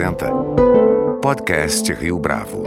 apresenta Podcast Rio Bravo.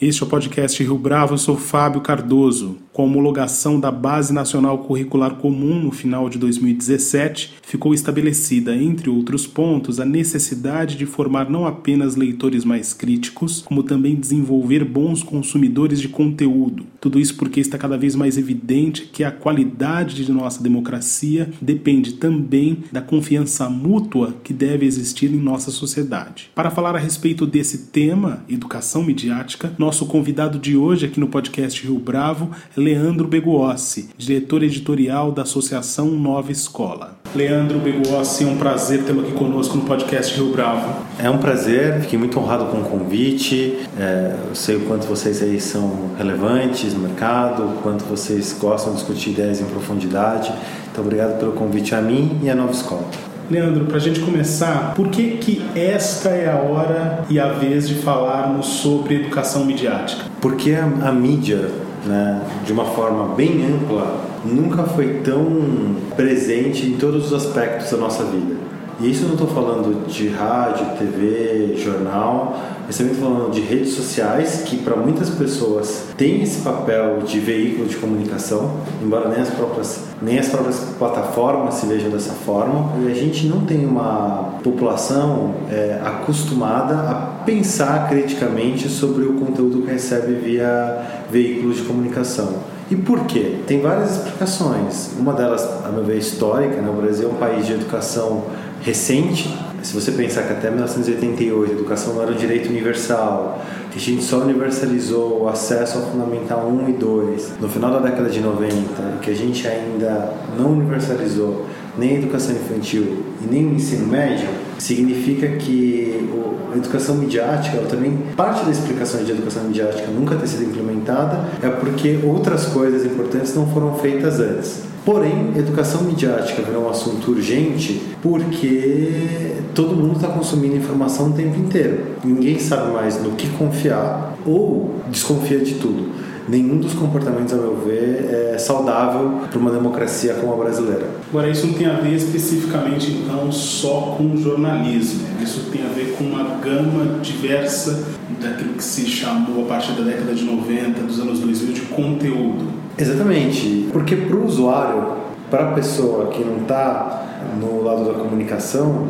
Este é o podcast Rio Bravo, eu sou Fábio Cardoso. Com a homologação da Base Nacional Curricular Comum no final de 2017, ficou estabelecida, entre outros pontos, a necessidade de formar não apenas leitores mais críticos, como também desenvolver bons consumidores de conteúdo. Tudo isso porque está cada vez mais evidente que a qualidade de nossa democracia depende também da confiança mútua que deve existir em nossa sociedade. Para falar a respeito desse tema, educação midiática, nosso convidado de hoje aqui no podcast Rio Bravo é Leandro Beguossi, diretor editorial da Associação Nova Escola. Leandro Beguossi, é um prazer tê-lo aqui conosco no podcast Rio Bravo. É um prazer, fiquei muito honrado com o convite. É, eu sei o quanto vocês aí são relevantes no mercado, o quanto vocês gostam de discutir ideias em profundidade. Então, obrigado pelo convite a mim e à Nova Escola. Leandro, para a gente começar, por que, que esta é a hora e a vez de falarmos sobre educação midiática? Porque a, a mídia, né, de uma forma bem ampla, nunca foi tão presente em todos os aspectos da nossa vida. E isso eu não estou falando de rádio, TV, jornal, mas também estou falando de redes sociais, que para muitas pessoas tem esse papel de veículo de comunicação, embora nem as próprias, nem as próprias plataformas se vejam dessa forma. E a gente não tem uma população é, acostumada a pensar criticamente sobre o conteúdo que recebe via veículos de comunicação. E por quê? Tem várias explicações. Uma delas, a meu ver, histórica. Né? O Brasil é um país de educação recente. Se você pensar que até 1988 a educação não era um direito universal, que a gente só universalizou o acesso ao Fundamental 1 e 2 no final da década de 90, que a gente ainda não universalizou nem a educação infantil e nem o ensino médio, significa que a educação midiática, ou também parte da explicação de educação midiática nunca ter sido implementada, é porque outras coisas importantes não foram feitas antes. Porém, educação midiática virou um assunto urgente porque todo mundo está consumindo informação o tempo inteiro. Ninguém sabe mais no que confiar ou desconfia de tudo. Nenhum dos comportamentos, a meu ver, é saudável para uma democracia como a brasileira. Agora, isso não tem a ver especificamente, então, só com jornalismo. Isso tem a ver com uma gama diversa daquilo que se chamou, a partir da década de 90, dos anos 2000, de conteúdo. Exatamente, porque para o usuário, para a pessoa que não está no lado da comunicação,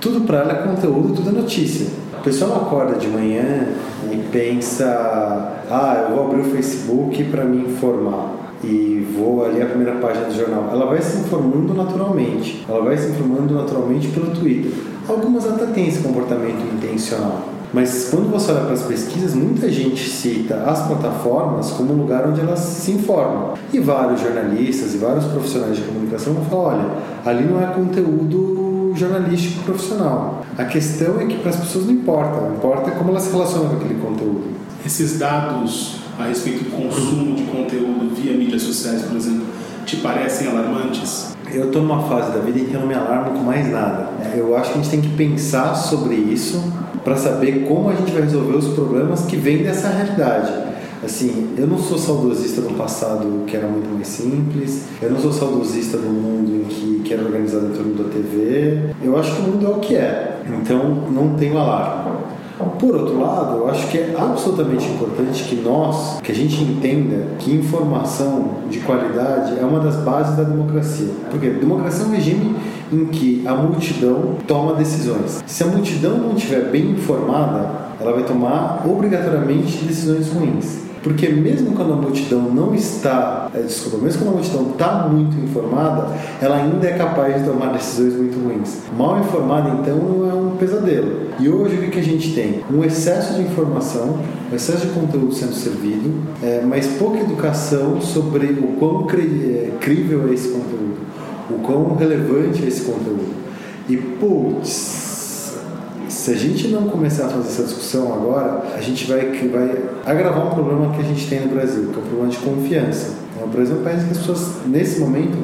tudo para ela é conteúdo, tudo é notícia. A pessoa não acorda de manhã e pensa: ah, eu vou abrir o Facebook para me informar e vou ali a primeira página do jornal. Ela vai se informando naturalmente, ela vai se informando naturalmente pelo Twitter. Algumas até têm esse comportamento intencional. Mas quando você olha para as pesquisas, muita gente cita as plataformas como um lugar onde elas se informam. E vários jornalistas e vários profissionais de comunicação vão falar: olha, ali não é conteúdo jornalístico profissional. A questão é que para as pessoas não importa, importa como elas se relacionam com aquele conteúdo. Esses dados a respeito do consumo de conteúdo via mídias sociais, por exemplo, te parecem alarmantes? Eu estou numa fase da vida em que eu não me alarmo com mais nada. Eu acho que a gente tem que pensar sobre isso para saber como a gente vai resolver os problemas que vêm dessa realidade. Assim, eu não sou saudosista do passado que era muito mais simples, eu não sou saudosista do mundo em que, que era organizado em torno da TV. Eu acho que o mundo é o que é, então não tenho alarme. Por outro lado, eu acho que é absolutamente importante que nós, que a gente entenda que informação de qualidade é uma das bases da democracia. Porque democracia é um regime em que a multidão toma decisões. Se a multidão não estiver bem informada, ela vai tomar obrigatoriamente decisões ruins. Porque mesmo quando a multidão não está, é, desculpa, mesmo quando a multidão está muito informada, ela ainda é capaz de tomar decisões muito ruins. Mal informada, então, é um pesadelo. E hoje o que a gente tem? Um excesso de informação, um excesso de conteúdo sendo servido, é, mas pouca educação sobre o quão cri é, crível é esse conteúdo, o quão relevante é esse conteúdo. E, putz, se a gente não começar a fazer essa discussão agora, a gente vai, vai agravar um problema que a gente tem no Brasil, que é o problema de confiança. O Brasil é um país que as pessoas, nesse momento,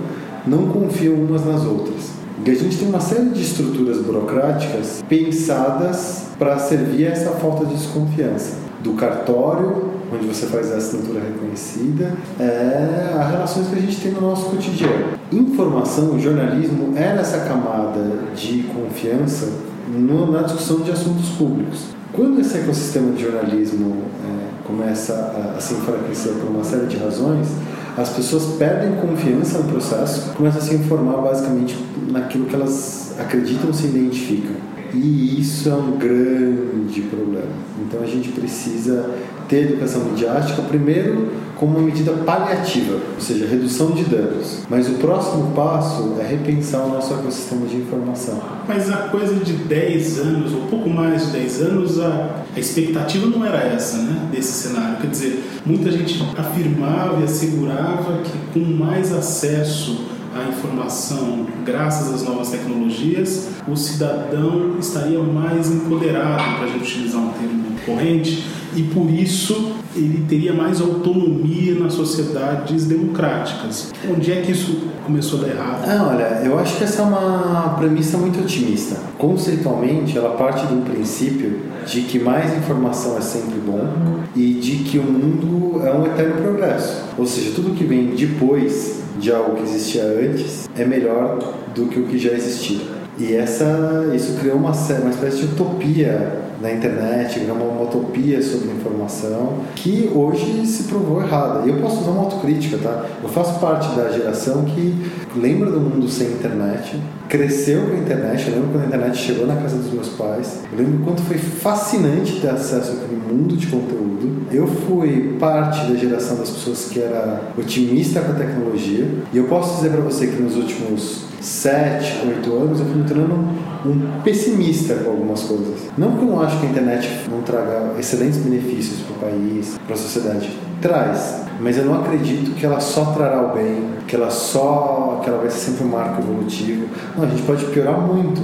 não confiam umas nas outras. E a gente tem uma série de estruturas burocráticas pensadas para servir a essa falta de desconfiança. Do cartório onde você faz a assinatura reconhecida, é as relações que a gente tem no nosso cotidiano. Informação, jornalismo é nessa camada de confiança no, na discussão de assuntos públicos. Quando esse ecossistema de jornalismo é, começa a, a se enfraquecer por uma série de razões, as pessoas perdem confiança no processo, começam a se informar basicamente naquilo que elas acreditam se identificam. E isso é um grande problema. Então a gente precisa ter educação midiática, primeiro como uma medida paliativa, ou seja, redução de danos. Mas o próximo passo é repensar o nosso ecossistema de informação. Mas a coisa de 10 anos, ou pouco mais de 10 anos, a, a expectativa não era essa, né, desse cenário. Quer dizer, muita gente afirmava e assegurava que com mais acesso à informação, graças às novas tecnologias, o cidadão estaria mais empoderado, para a gente utilizar um termo corrente, e por isso ele teria mais autonomia nas sociedades democráticas. Onde é que isso começou a dar errado? Ah, olha, eu acho que essa é uma premissa muito otimista. Conceitualmente, ela parte do princípio de que mais informação é sempre bom e de que o mundo é um eterno progresso. Ou seja, tudo que vem depois de algo que existia antes é melhor do que o que já existia. E essa, isso criou uma, uma espécie de utopia na internet, criou uma, uma utopia sobre informação que hoje se provou errada. E eu posso usar uma autocrítica, tá? Eu faço parte da geração que lembra do mundo sem internet, cresceu com a internet. Eu lembro quando a internet chegou na casa dos meus pais. Eu lembro quanto foi fascinante ter acesso àquele mundo de conteúdo. Eu fui parte da geração das pessoas que era otimista com a tecnologia. E eu posso dizer para você que nos últimos sete, oito anos, eu fui me tornando um pessimista com algumas coisas. Não que eu não acho que a internet não traga excelentes benefícios para o país, para a sociedade. Traz, mas eu não acredito que ela só trará o bem, que ela só, que ela vai ser sempre um marco evolutivo. Não, a gente pode piorar muito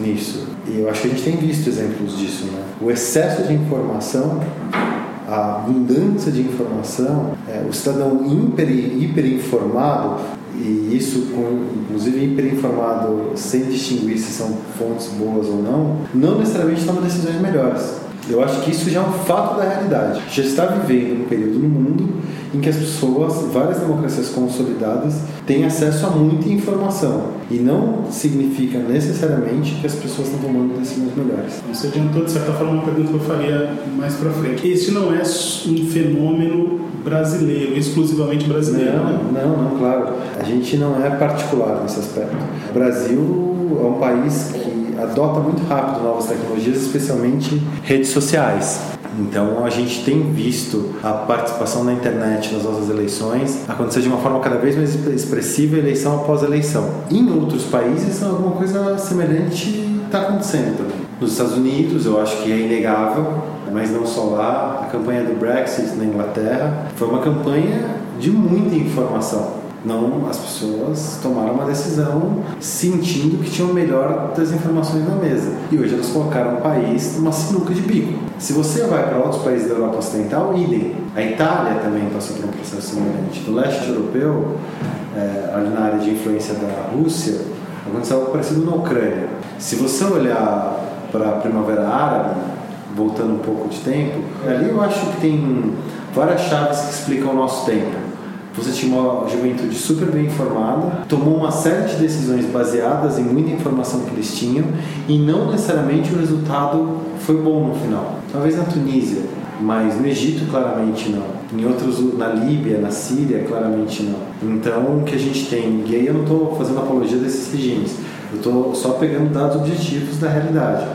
nisso. E eu acho que a gente tem visto exemplos disso, né? O excesso de informação a abundância de informação, é, o cidadão hiper, hiper informado e isso, inclusive hiperinformado, sem distinguir se são fontes boas ou não, não necessariamente toma decisões melhores. Eu acho que isso já é um fato da realidade. Já está vivendo um período no mundo em que as pessoas, várias democracias consolidadas, têm acesso a muita informação. E não significa necessariamente que as pessoas estão tomando decisões melhores. Você adiantou, de certa forma, uma pergunta que eu faria mais para frente. Este não é um fenômeno brasileiro, exclusivamente brasileiro. Não, né? não, não, claro. A gente não é particular nesse aspecto. O Brasil é um país que adota muito rápido novas tecnologias, especialmente redes sociais. Então a gente tem visto a participação na internet nas nossas eleições acontecer de uma forma cada vez mais expressiva, eleição após eleição. Em outros países, alguma coisa semelhante está acontecendo. Nos Estados Unidos, eu acho que é inegável, mas não só lá, a campanha do Brexit na Inglaterra foi uma campanha de muita informação não, as pessoas tomaram uma decisão sentindo que tinham melhor das informações na mesa. E hoje elas colocaram o país numa sinuca de bico. Se você vai para outros países da Europa Ocidental, idem. A Itália também passou por um processo semelhante. No leste europeu, é, ali na área de influência da Rússia, aconteceu algo parecido na Ucrânia. Se você olhar para a Primavera Árabe, voltando um pouco de tempo, ali eu acho que tem várias chaves que explicam o nosso tempo. Você tinha uma juventude super bem informada, tomou uma série de decisões baseadas em muita informação que eles tinham e não necessariamente o resultado foi bom no final. Talvez na Tunísia, mas no Egito claramente não. Em outros, na Líbia, na Síria, claramente não. Então, o que a gente tem, e aí eu não estou fazendo apologia desses regimes, eu estou só pegando dados objetivos da realidade.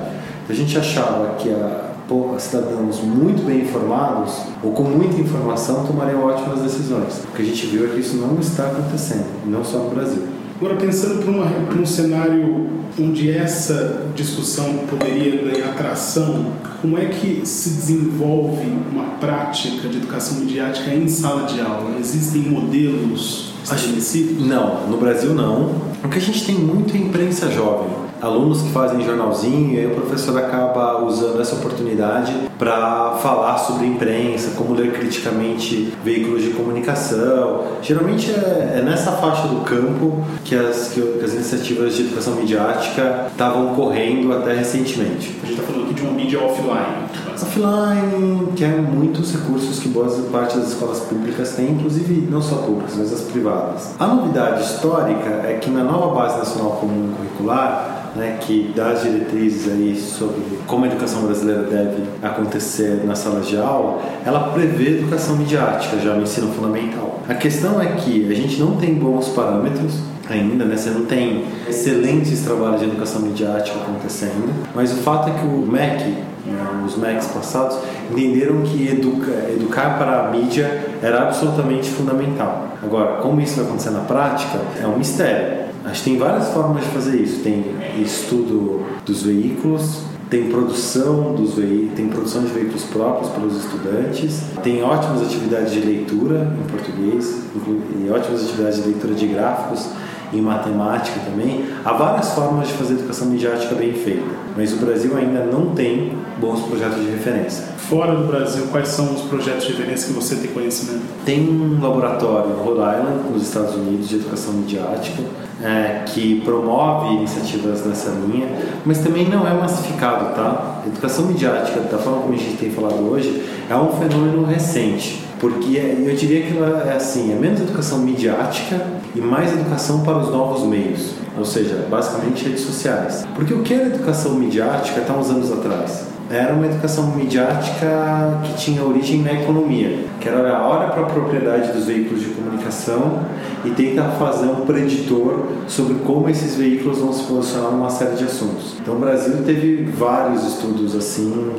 A gente achava que a cidadãos muito bem informados ou com muita informação tomariam ótimas decisões. O que a gente viu é que isso não está acontecendo, não só no Brasil. Agora, pensando para um cenário onde essa discussão poderia ganhar tração, como é que se desenvolve uma prática de educação midiática em sala de aula? Existem modelos estabelecidos? Não, no Brasil não. O que a gente tem muito é imprensa jovem alunos que fazem jornalzinho, e aí o professor acaba usando essa oportunidade para falar sobre imprensa, como ler criticamente veículos de comunicação. Geralmente é, é nessa faixa do campo que as, que as iniciativas de educação midiática estavam correndo até recentemente. A gente está falando aqui de uma mídia offline, Offline, que é muitos recursos que boa parte das escolas públicas têm, inclusive não só públicas, mas as privadas. A novidade histórica é que na nova Base Nacional Comum Curricular, né, que dá as diretrizes aí sobre como a educação brasileira deve acontecer na sala de aula, ela prevê educação midiática já no ensino fundamental. A questão é que a gente não tem bons parâmetros ainda, né? Você não tem excelentes trabalhos de educação midiática acontecendo, mas o fato é que o MEC, né, os MECs passados, entenderam que educa, educar para a mídia era absolutamente fundamental. Agora, como isso vai acontecer na prática, é um mistério. Acho que tem várias formas de fazer isso. Tem estudo dos veículos, tem produção dos veículos, tem produção de veículos próprios pelos estudantes, tem ótimas atividades de leitura em português, e ótimas atividades de leitura de gráficos em matemática também. Há várias formas de fazer educação midiática bem feita, mas o Brasil ainda não tem bons projetos de referência. Fora do Brasil, quais são os projetos de referência que você tem conhecimento? Tem um laboratório no Rhode Island, nos Estados Unidos, de educação midiática, é, que promove iniciativas nessa linha, mas também não é massificado, tá? Educação midiática, da forma como a gente tem falado hoje, é um fenômeno recente, porque é, eu diria que ela é assim, é menos educação midiática e mais educação para os novos meios, ou seja, basicamente redes sociais. Porque o que era educação midiática há uns anos atrás? era uma educação midiática que tinha origem na economia, que era a hora para a propriedade dos veículos de comunicação e tentar fazer um preditor sobre como esses veículos vão se posicionar numa série de assuntos. Então o Brasil teve vários estudos assim,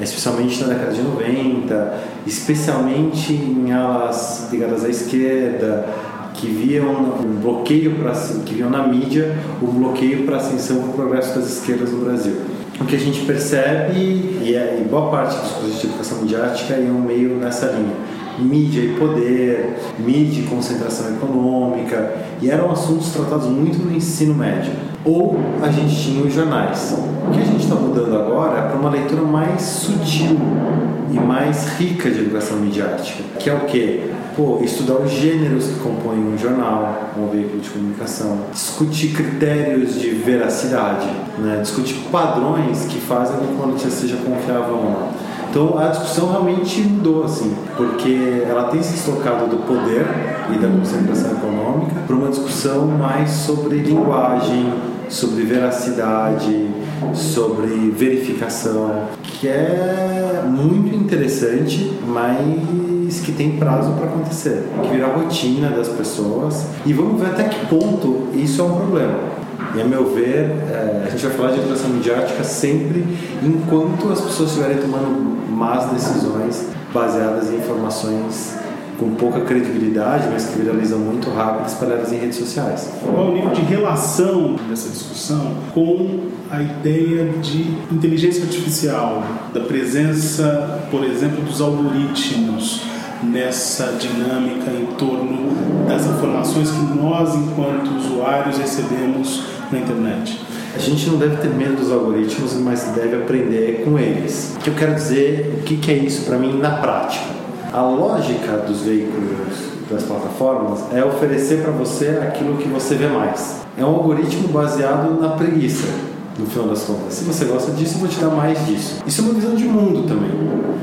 especialmente na década de 90, especialmente em alas ligadas à esquerda, que viam um bloqueio para que viam na mídia o um bloqueio para a ascensão do progresso das esquerdas no Brasil o que a gente percebe, e, é, e boa parte dos cursos de educação midiática iam meio nessa linha. Mídia e poder, mídia e concentração econômica, e eram assuntos tratados muito no ensino médio. Ou a gente tinha os jornais. O que a gente está mudando agora é para uma leitura mais sutil e mais rica de educação midiática, que é o quê? pô, estudar os gêneros que compõem um jornal, um veículo de comunicação, discutir critérios de veracidade, né? discutir padrões que fazem com que uma notícia seja confiável ou não. Então a discussão realmente mudou, assim, porque ela tem se estocado do poder e da concentração econômica para uma discussão mais sobre linguagem, sobre veracidade, sobre verificação, que é muito interessante, mas que tem prazo para acontecer, que vira rotina das pessoas. E vamos ver até que ponto isso é um problema. E a meu ver, é, a gente vai falar de educação midiática sempre enquanto as pessoas estiverem tomando más decisões baseadas em informações com pouca credibilidade, mas que viralizam muito rápido, espalhadas em redes sociais. Qual o nível de relação dessa discussão com a ideia de inteligência artificial, da presença, por exemplo, dos algoritmos? nessa dinâmica em torno das informações que nós, enquanto usuários, recebemos na internet. A gente não deve ter medo dos algoritmos, mas deve aprender com eles. O que eu quero dizer, o que é isso para mim na prática? A lógica dos veículos das plataformas é oferecer para você aquilo que você vê mais. É um algoritmo baseado na preguiça no final das contas. Se você gosta disso, eu vou te dar mais disso. Isso é uma visão de mundo também.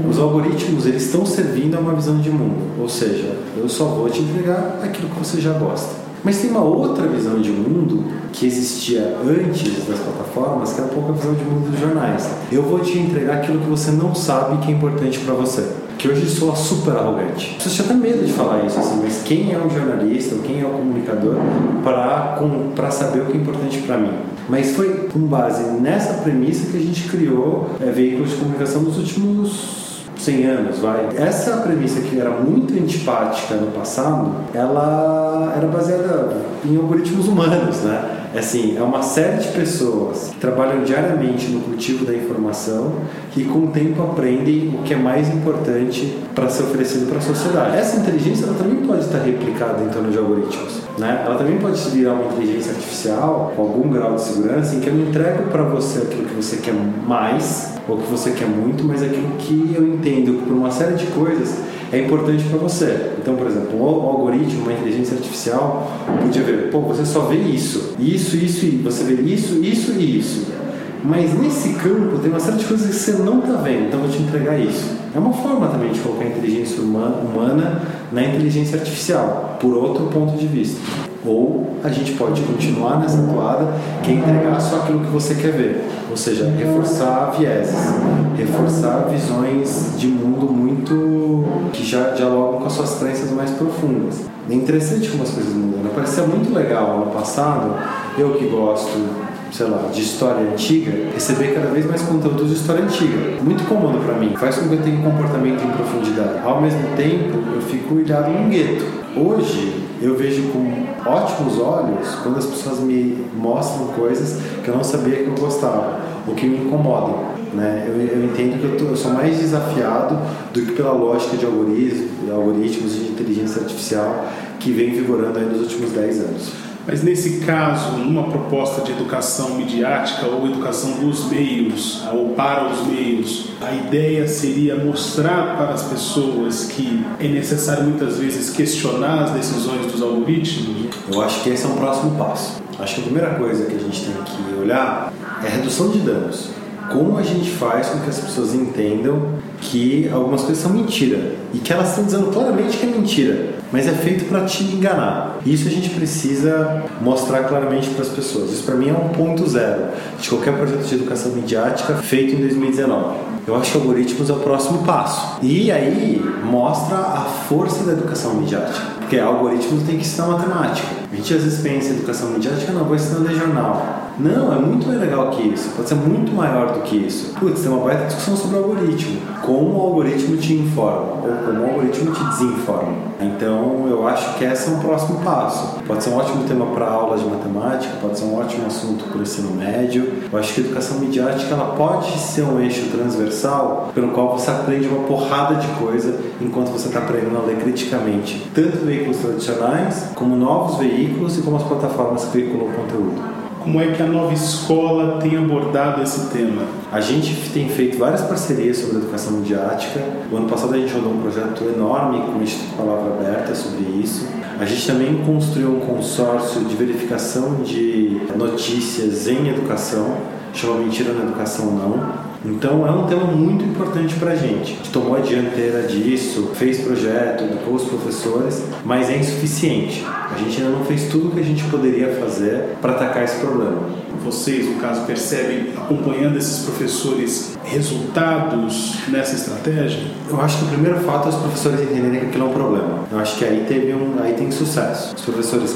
Os algoritmos, eles estão servindo a uma visão de mundo. Ou seja, eu só vou te entregar aquilo que você já gosta. Mas tem uma outra visão de mundo que existia antes das plataformas, que era um pouco a visão de mundo dos jornais. Eu vou te entregar aquilo que você não sabe que é importante para você. Que hoje soa super arrogante. Você já tem medo de falar isso, assim, mas quem é o jornalista, ou quem é o comunicador para saber o que é importante para mim? Mas foi com base nessa premissa que a gente criou é, veículos de comunicação nos últimos 100 anos, vai. Essa premissa que era muito antipática no passado, ela era baseada em algoritmos humanos, né? É assim, é uma série de pessoas que trabalham diariamente no cultivo da informação que com o tempo aprendem o que é mais importante para ser oferecido para a sociedade. Essa inteligência ela também pode estar replicada em torno de algoritmos. Né? Ela também pode virar uma inteligência artificial com algum grau de segurança em que eu não entrego para você aquilo que você quer mais ou que você quer muito, mas aquilo que eu entendo por uma série de coisas é importante para você. Então, por exemplo, um algoritmo, uma inteligência artificial podia ver, pô, você só vê isso, isso, isso, e você vê isso, isso e isso. Mas nesse campo tem uma série de coisas que você não está vendo, então eu vou te entregar isso. É uma forma também de colocar a inteligência humana na inteligência artificial, por outro ponto de vista. Ou a gente pode continuar nessa toada que é entregar só aquilo que você quer ver, ou seja, reforçar vieses, reforçar visões de mundo muito que já dialogam com as suas crenças mais profundas. É interessante como as coisas mudam. Né? Parecia muito legal ano passado, eu que gosto sei lá, de história antiga, receber cada vez mais conteúdo de história antiga. Muito cômodo para mim, faz com que eu tenha um comportamento em profundidade. Ao mesmo tempo, eu fico ilhado num gueto. Hoje, eu vejo com ótimos olhos quando as pessoas me mostram coisas que eu não sabia que eu gostava, ou que me incomodam. Né? Eu, eu entendo que eu, tô, eu, sou mais desafiado do que pela lógica de algoritmos, algoritmos de inteligência artificial que vem vigorando nos últimos 10 anos. Mas nesse caso, numa proposta de educação midiática ou educação dos meios, ou para os meios, a ideia seria mostrar para as pessoas que é necessário muitas vezes questionar as decisões dos algoritmos? Eu acho que esse é um próximo passo. Acho que a primeira coisa que a gente tem que olhar é a redução de danos. Como a gente faz com que as pessoas entendam que algumas coisas são mentira e que elas estão dizendo claramente que é mentira mas é feito para te enganar. Isso a gente precisa mostrar claramente para as pessoas. Isso para mim é um ponto zero de qualquer projeto de educação midiática feito em 2019. Eu acho que algoritmos é o próximo passo. E aí mostra a força da educação midiática. Porque algoritmos tem que ensinar matemática. A gente às vezes pensa em educação midiática, não, vou ler jornal. Não, é muito mais legal que isso. Pode ser muito maior do que isso. Putz, tem uma baita discussão sobre o algoritmo. Como o algoritmo te informa ou como o algoritmo te desinforma. Então, eu acho que esse é um próximo passo. Pode ser um ótimo tema para aula de matemática, pode ser um ótimo assunto para o ensino médio. Eu acho que a educação midiática ela pode ser um eixo transversal pelo qual você aprende uma porrada de coisa enquanto você está aprendendo a ler criticamente, tanto veículos tradicionais, como novos veículos e como as plataformas que veiculam conteúdo como é que a nova escola tem abordado esse tema? A gente tem feito várias parcerias sobre educação midiática. O ano passado a gente rodou um projeto enorme com o Instituto Palavra Aberta sobre isso. A gente também construiu um consórcio de verificação de notícias em educação, chama Mentira na Educação Não então é um tema muito importante para a gente. A gente tomou a dianteira disso, fez projeto, educou os professores, mas é insuficiente. A gente ainda não fez tudo o que a gente poderia fazer para atacar esse problema. Vocês, no caso, percebem, acompanhando esses professores, resultados nessa estratégia? Eu acho que o primeiro fato é os professores entenderem que aquilo é um problema. Eu acho que aí, teve um, aí tem sucesso. Os professores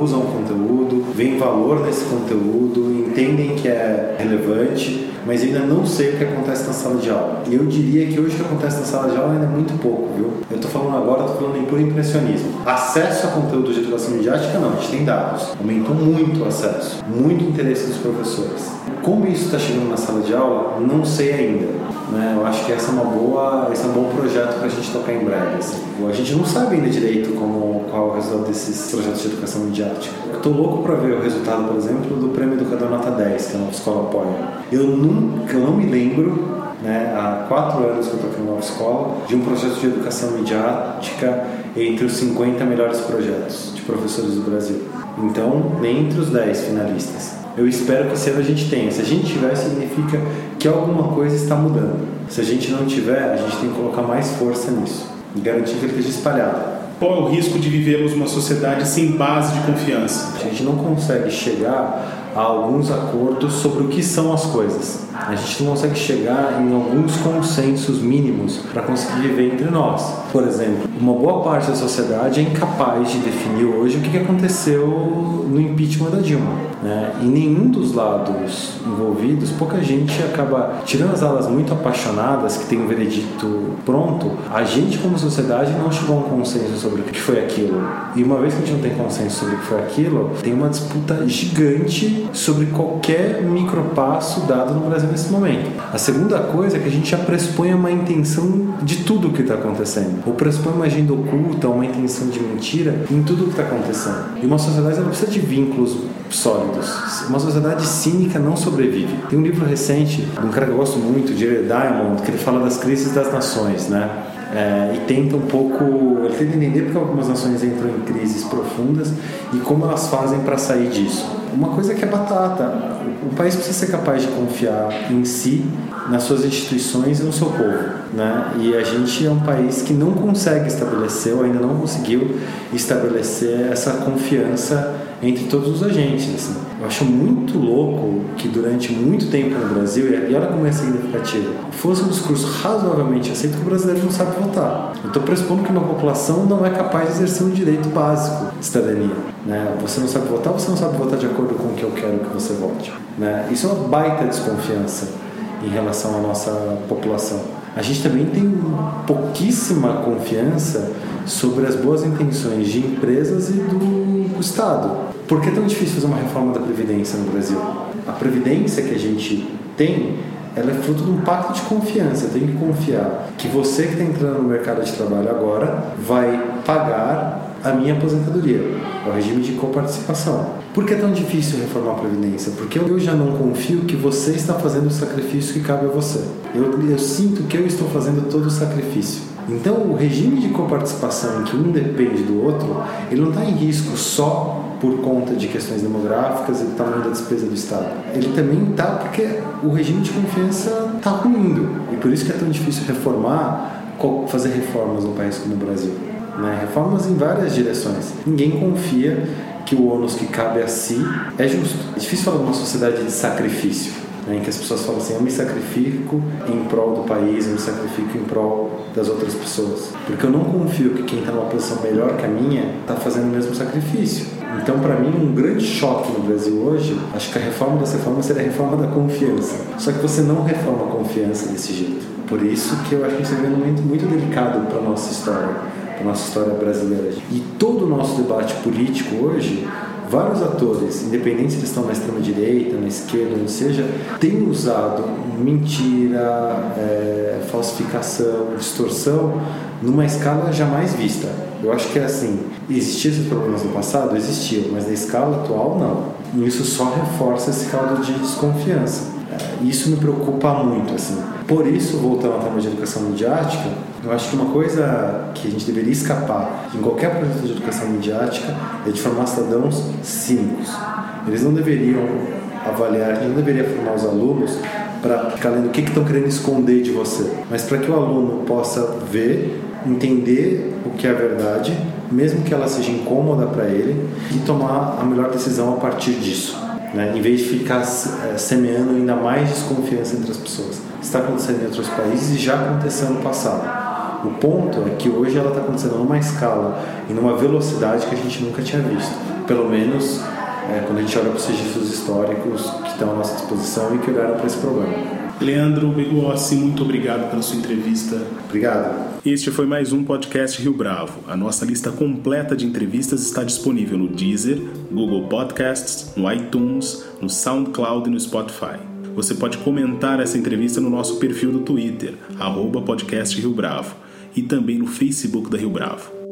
usam o conteúdo, veem valor nesse conteúdo, entendem que é relevante mas ainda não sei o que acontece na sala de aula. E eu diria que hoje o que acontece na sala de aula ainda é muito pouco, viu? Eu estou falando agora, estou falando em puro impressionismo. Acesso a conteúdo de educação midiática, não, a gente tem dados. Aumentou muito o acesso, muito interesse dos professores. Como isso está chegando na sala de aula, não sei ainda. Né? Eu acho que essa é uma boa, esse é um bom projeto para a gente tocar em breve. Assim. A gente não sabe ainda direito como, qual é o resultado desses projetos de educação midiática. Eu estou louco para ver o resultado, por exemplo, do Prêmio Educador Nota 10, que a Nova Escola apoia. Eu nunca, eu não me lembro né, há quatro anos que eu estou aqui na Nova Escola, de um projeto de educação midiática entre os 50 melhores projetos de professores do Brasil. Então, entre os 10 finalistas. Eu espero que ano a gente tenha. Se a gente tiver, significa que alguma coisa está mudando. Se a gente não tiver, a gente tem que colocar mais força nisso e garantir que ele esteja espalhado. Qual é o risco de vivermos uma sociedade sem base de confiança? A gente não consegue chegar a alguns acordos sobre o que são as coisas. A gente não consegue chegar em alguns consensos mínimos para conseguir viver entre nós. Por exemplo, uma boa parte da sociedade é incapaz de definir hoje o que aconteceu no impeachment da Dilma. Né? Em nenhum dos lados envolvidos, pouca gente acaba tirando as alas muito apaixonadas que tem um veredito pronto. A gente, como sociedade, não chegou a um consenso sobre o que foi aquilo. E uma vez que a gente não tem consenso sobre o que foi aquilo, tem uma disputa gigante sobre qualquer micropasso dado no Brasil nesse momento. A segunda coisa é que a gente já pressupõe uma intenção de tudo o que está acontecendo. Ou pressupõe uma agenda oculta, uma intenção de mentira em tudo o que está acontecendo. E uma sociedade ela precisa de vínculos sólidos. Uma sociedade cínica não sobrevive. Tem um livro recente de um cara que eu gosto muito, de Diamond, que ele fala das crises das nações, né? É, e tenta um pouco, ele tenta entender porque algumas nações entram em crises profundas e como elas fazem para sair disso. Uma coisa que é batata. O país precisa ser capaz de confiar em si, nas suas instituições e no seu povo. Né? E a gente é um país que não consegue estabelecer, ou ainda não conseguiu estabelecer essa confiança entre todos os agentes. Assim. Eu acho muito louco que durante muito tempo no Brasil, e olha como é significativo, fosse um discurso razoavelmente aceito que o brasileiro não sabe votar. Eu estou pressupondo que uma população não é capaz de exercer um direito básico de cidadania. Né? Você não sabe votar, você não sabe votar de acordo com o que eu quero que você vote. Né? Isso é uma baita desconfiança em relação à nossa população. A gente também tem pouquíssima confiança sobre as boas intenções de empresas e do Estado. Por que é tão difícil fazer uma reforma da Previdência no Brasil? A Previdência que a gente tem ela é fruto de um pacto de confiança. Eu tenho que confiar que você que está entrando no mercado de trabalho agora vai pagar a minha aposentadoria. O regime de coparticipação. Por que é tão difícil reformar a Previdência? Porque eu já não confio que você está fazendo o sacrifício que cabe a você. Eu, eu sinto que eu estou fazendo todo o sacrifício. Então, o regime de coparticipação em que um depende do outro, ele não está em risco só por conta de questões demográficas e do tamanho da despesa do Estado. Ele também está porque o regime de confiança está ruindo. E por isso que é tão difícil reformar, fazer reformas num país como o Brasil. Né? Reformas em várias direções. Ninguém confia que o ônus que cabe a si é justo. É difícil falar de uma sociedade de sacrifício né, em que as pessoas falam assim: eu me sacrifico em prol do país, eu me sacrifico em prol das outras pessoas. Porque eu não confio que quem está numa posição melhor que a minha está fazendo o mesmo sacrifício. Então, para mim, um grande choque no Brasil hoje, acho que a reforma dessa reforma seria a reforma da confiança. Só que você não reforma a confiança desse jeito. Por isso que eu acho que isso é um momento muito delicado para a nossa história, para a nossa história brasileira. E todo o nosso debate político hoje vários atores, independente se eles estão na extrema-direita, na esquerda, ou seja, têm usado mentira, é, falsificação, distorção numa escala jamais vista. Eu acho que é assim, existiam esses problemas no passado? Existiam, mas na escala atual não. E isso só reforça esse caldo de desconfiança. É, isso me preocupa muito, assim. Por isso, voltando ao tema de educação midiática, eu acho que uma coisa que a gente deveria escapar em qualquer projeto de educação midiática é de formar cidadãos cínicos. Eles não deveriam avaliar, não deveria formar os alunos para ficar lendo o que estão que querendo esconder de você, mas para que o aluno possa ver, entender o que é a verdade, mesmo que ela seja incômoda para ele, e tomar a melhor decisão a partir disso né? em vez de ficar é, semeando ainda mais desconfiança entre as pessoas. Está acontecendo em outros países e já aconteceu no passado. O ponto é que hoje ela está acontecendo numa escala e numa velocidade que a gente nunca tinha visto. Pelo menos é, quando a gente olha para os registros históricos que estão à nossa disposição e que olharam para esse problema. Leandro Begossi, muito obrigado pela sua entrevista. Obrigado. Este foi mais um podcast Rio Bravo. A nossa lista completa de entrevistas está disponível no Deezer, Google Podcasts, no iTunes, no SoundCloud e no Spotify. Você pode comentar essa entrevista no nosso perfil do Twitter, arroba podcast Rio Bravo, e também no Facebook da Rio Bravo.